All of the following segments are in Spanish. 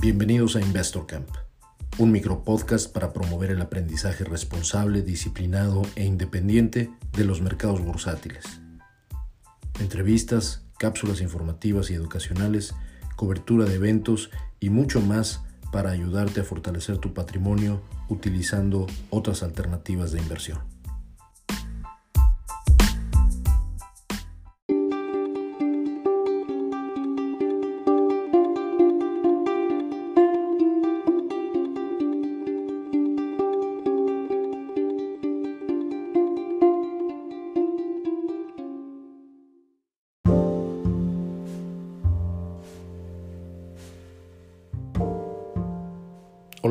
Bienvenidos a Investor Camp, un micropodcast para promover el aprendizaje responsable, disciplinado e independiente de los mercados bursátiles. Entrevistas, cápsulas informativas y educacionales, cobertura de eventos y mucho más para ayudarte a fortalecer tu patrimonio utilizando otras alternativas de inversión.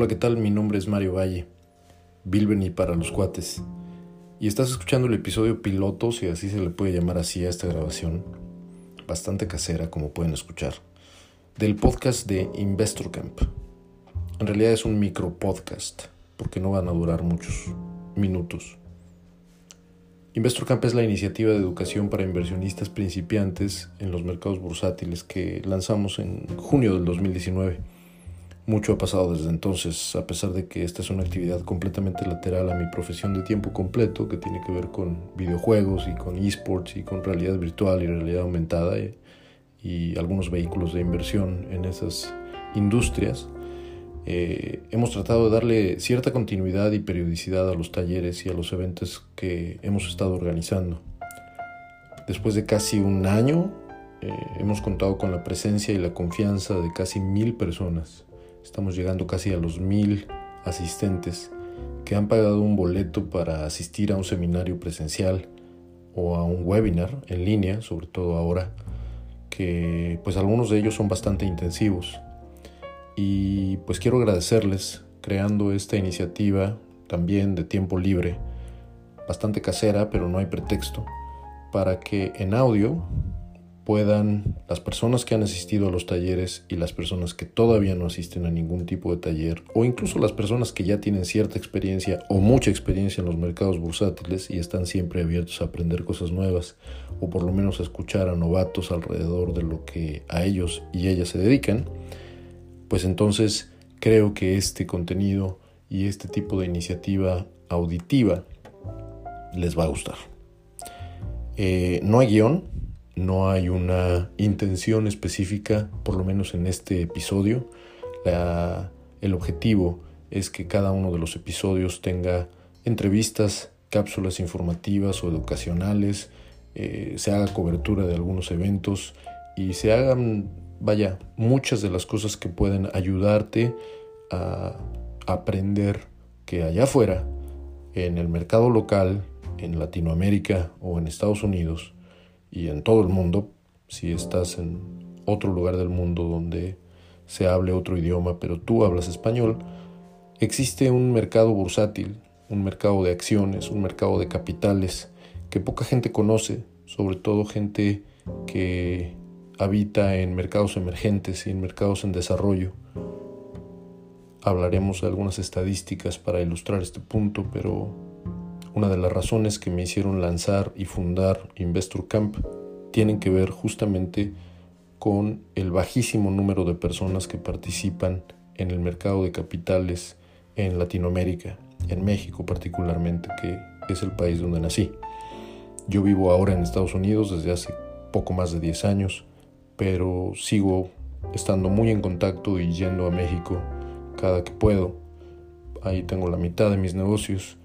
Hola, ¿qué tal? Mi nombre es Mario Valle, Bilbeni para los cuates. Y estás escuchando el episodio piloto, si así se le puede llamar así a esta grabación, bastante casera como pueden escuchar, del podcast de Investor Camp. En realidad es un micro podcast, porque no van a durar muchos minutos. Investor Camp es la iniciativa de educación para inversionistas principiantes en los mercados bursátiles que lanzamos en junio del 2019 mucho ha pasado desde entonces, a pesar de que esta es una actividad completamente lateral a mi profesión de tiempo completo, que tiene que ver con videojuegos y con esports y con realidad virtual y realidad aumentada y, y algunos vehículos de inversión en esas industrias. Eh, hemos tratado de darle cierta continuidad y periodicidad a los talleres y a los eventos que hemos estado organizando. Después de casi un año, eh, hemos contado con la presencia y la confianza de casi mil personas Estamos llegando casi a los mil asistentes que han pagado un boleto para asistir a un seminario presencial o a un webinar en línea, sobre todo ahora, que pues algunos de ellos son bastante intensivos. Y pues quiero agradecerles creando esta iniciativa también de tiempo libre, bastante casera, pero no hay pretexto, para que en audio puedan las personas que han asistido a los talleres y las personas que todavía no asisten a ningún tipo de taller o incluso las personas que ya tienen cierta experiencia o mucha experiencia en los mercados bursátiles y están siempre abiertos a aprender cosas nuevas o por lo menos a escuchar a novatos alrededor de lo que a ellos y ellas se dedican, pues entonces creo que este contenido y este tipo de iniciativa auditiva les va a gustar. Eh, no hay guion, no hay una intención específica, por lo menos en este episodio. el objetivo es que cada uno de los episodios tenga entrevistas, cápsulas informativas o educacionales, eh, se haga cobertura de algunos eventos y se hagan, vaya, muchas de las cosas que pueden ayudarte a aprender que allá afuera, en el mercado local, en Latinoamérica o en Estados Unidos, y en todo el mundo, si estás en otro lugar del mundo donde se hable otro idioma, pero tú hablas español, existe un mercado bursátil, un mercado de acciones, un mercado de capitales que poca gente conoce, sobre todo gente que habita en mercados emergentes y en mercados en desarrollo. Hablaremos de algunas estadísticas para ilustrar este punto, pero una de las razones que me hicieron lanzar y fundar Investor Camp tienen que ver justamente con el bajísimo número de personas que participan en el mercado de capitales en Latinoamérica, en México particularmente, que es el país donde nací. Yo vivo ahora en Estados Unidos desde hace poco más de 10 años, pero sigo estando muy en contacto y yendo a México cada que puedo. Ahí tengo la mitad de mis negocios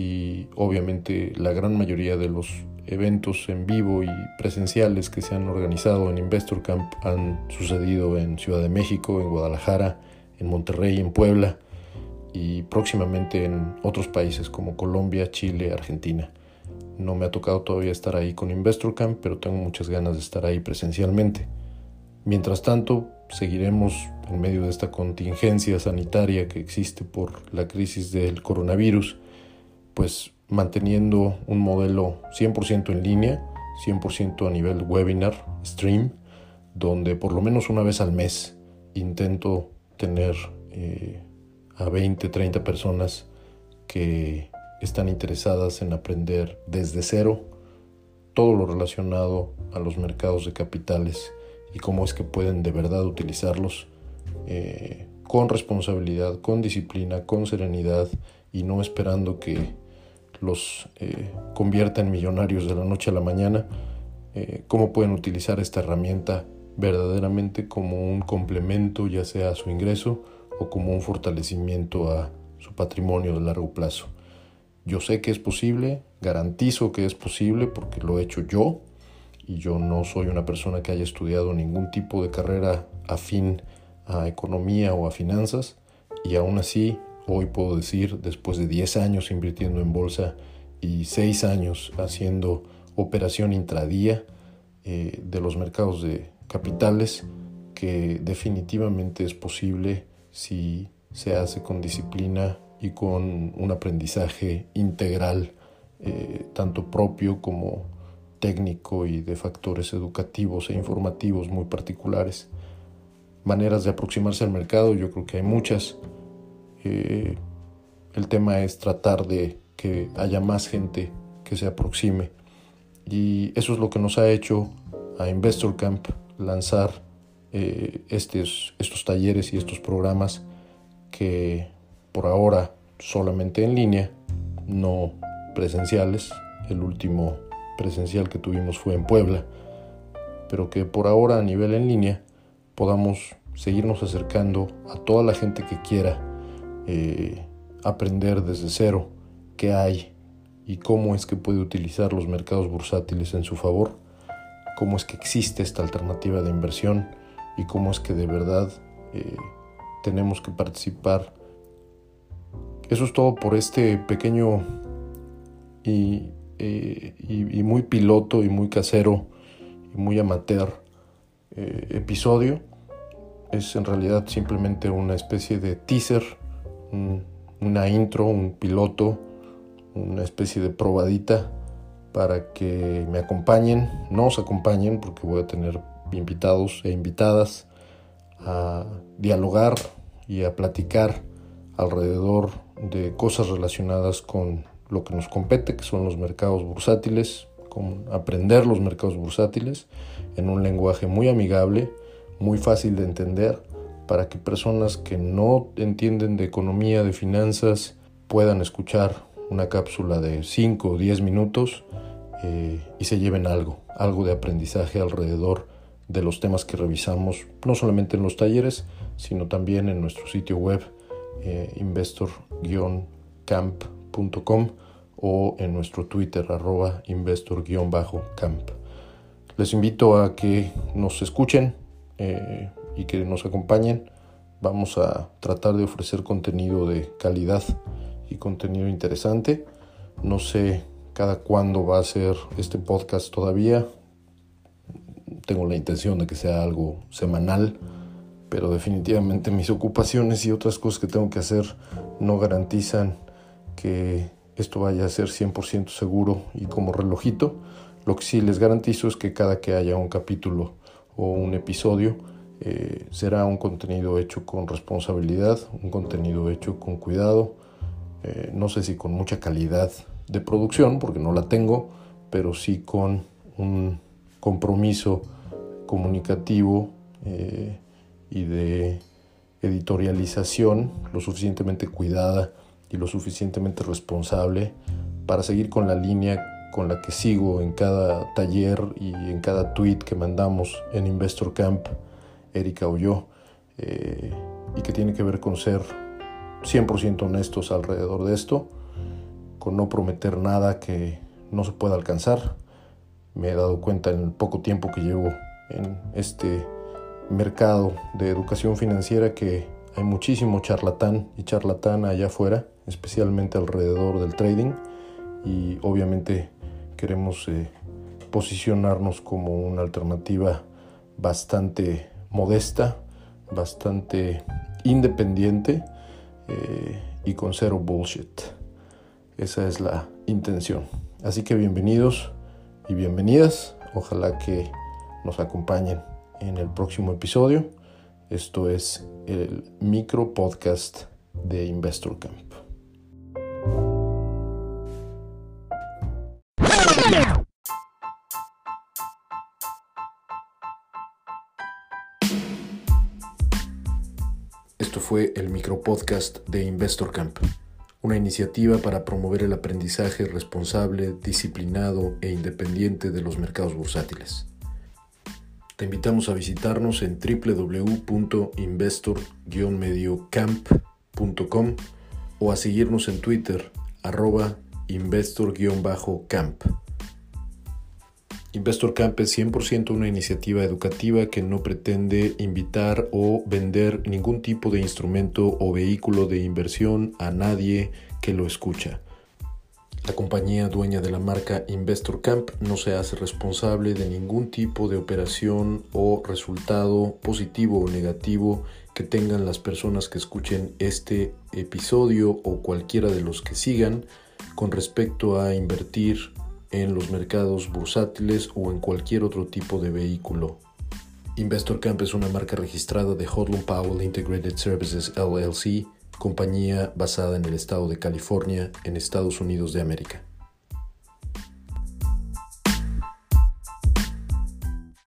y obviamente la gran mayoría de los eventos en vivo y presenciales que se han organizado en Investor Camp han sucedido en Ciudad de México, en Guadalajara, en Monterrey, en Puebla y próximamente en otros países como Colombia, Chile, Argentina. No me ha tocado todavía estar ahí con Investor Camp, pero tengo muchas ganas de estar ahí presencialmente. Mientras tanto, seguiremos en medio de esta contingencia sanitaria que existe por la crisis del coronavirus pues manteniendo un modelo 100% en línea, 100% a nivel webinar, stream, donde por lo menos una vez al mes intento tener eh, a 20, 30 personas que están interesadas en aprender desde cero todo lo relacionado a los mercados de capitales y cómo es que pueden de verdad utilizarlos eh, con responsabilidad, con disciplina, con serenidad y no esperando que los eh, convierta en millonarios de la noche a la mañana, eh, cómo pueden utilizar esta herramienta verdaderamente como un complemento ya sea a su ingreso o como un fortalecimiento a su patrimonio de largo plazo. Yo sé que es posible, garantizo que es posible porque lo he hecho yo y yo no soy una persona que haya estudiado ningún tipo de carrera afín a economía o a finanzas y aún así hoy puedo decir después de 10 años invirtiendo en bolsa y 6 años haciendo operación intradía eh, de los mercados de capitales que definitivamente es posible si se hace con disciplina y con un aprendizaje integral, eh, tanto propio como técnico y de factores educativos e informativos muy particulares. Maneras de aproximarse al mercado, yo creo que hay muchas. Eh, el tema es tratar de que haya más gente que se aproxime. Y eso es lo que nos ha hecho a Investor Camp lanzar eh, estos, estos talleres y estos programas que por ahora solamente en línea, no presenciales. El último presencial que tuvimos fue en Puebla, pero que por ahora a nivel en línea podamos seguirnos acercando a toda la gente que quiera eh, aprender desde cero qué hay y cómo es que puede utilizar los mercados bursátiles en su favor, cómo es que existe esta alternativa de inversión y cómo es que de verdad eh, tenemos que participar. Eso es todo por este pequeño y, eh, muy piloto y muy casero y muy amateur episodio. Es en realidad simplemente una especie de teaser, una intro, un piloto, una especie de probadita para que me acompañen, nos acompañen porque voy a tener invitados e invitadas a dialogar y a platicar alrededor de cosas relacionadas con lo que nos compete, que son los mercados bursátiles, con aprender los mercados bursátiles en un lenguaje muy amigable, muy fácil de entender, para que personas que no entienden de economía, de finanzas, puedan escuchar una cápsula de 5 o 10 minutos eh, y se lleven algo, algo de aprendizaje alrededor de los temas que revisamos, no solamente en los talleres, sino también en nuestro sitio web eh, investor-camp.com o en nuestro Twitter arroba investor-camp. Les invito a que nos escuchen eh, y que nos acompañen. Vamos a tratar de ofrecer contenido de calidad y contenido interesante. No sé cada cuándo va a ser este podcast todavía tengo la intención de que sea algo semanal, pero definitivamente mis ocupaciones y otras cosas que tengo que hacer no garantizan que esto vaya a ser 100% seguro y como relojito. Lo que sí les garantizo es que cada que haya un capítulo o un episodio eh, será un contenido hecho con responsabilidad, un contenido hecho con cuidado, eh, no sé si con mucha calidad de producción, porque no la tengo, pero sí con un compromiso comunicativo eh, y de editorialización lo suficientemente cuidada y lo suficientemente responsable para seguir con la línea con la que sigo en cada taller y en cada tweet que mandamos en Investor Camp, Erika yo, eh, y que tiene que ver con ser 100% honestos alrededor de esto, con no prometer nada que no se pueda alcanzar, me he dado cuenta en el poco tiempo que llevo en este mercado de educación financiera que hay muchísimo charlatán y charlatán allá afuera, especialmente alrededor del trading y obviamente queremos eh, posicionarnos como una alternativa bastante modesta, bastante independiente eh, y con cero bullshit. Esa es la intención. Así que bienvenidos y bienvenidas. Ojalá que nos acompañen en el próximo episodio. Esto es el micro podcast de Investor fue el micropodcast de Investor Camp, una iniciativa para promover el aprendizaje responsable, disciplinado e independiente de los mercados bursátiles. Te invitamos a visitarnos en www.investor-mediocamp.com o a seguirnos en Twitter arroba investor-camp. Investor Camp es 100% una iniciativa educativa que no pretende invitar o vender ningún tipo de instrumento o vehículo de inversión a nadie que lo escucha. La compañía dueña de la marca Investor Camp no se hace responsable de ningún tipo de operación o resultado positivo o negativo que tengan las personas que escuchen este episodio o cualquiera de los que sigan con respecto a invertir en los mercados bursátiles o en cualquier otro tipo de vehículo. Investor Camp es una marca registrada de Hodlum Powell Integrated Services LLC, compañía basada en el estado de California, en Estados Unidos de América.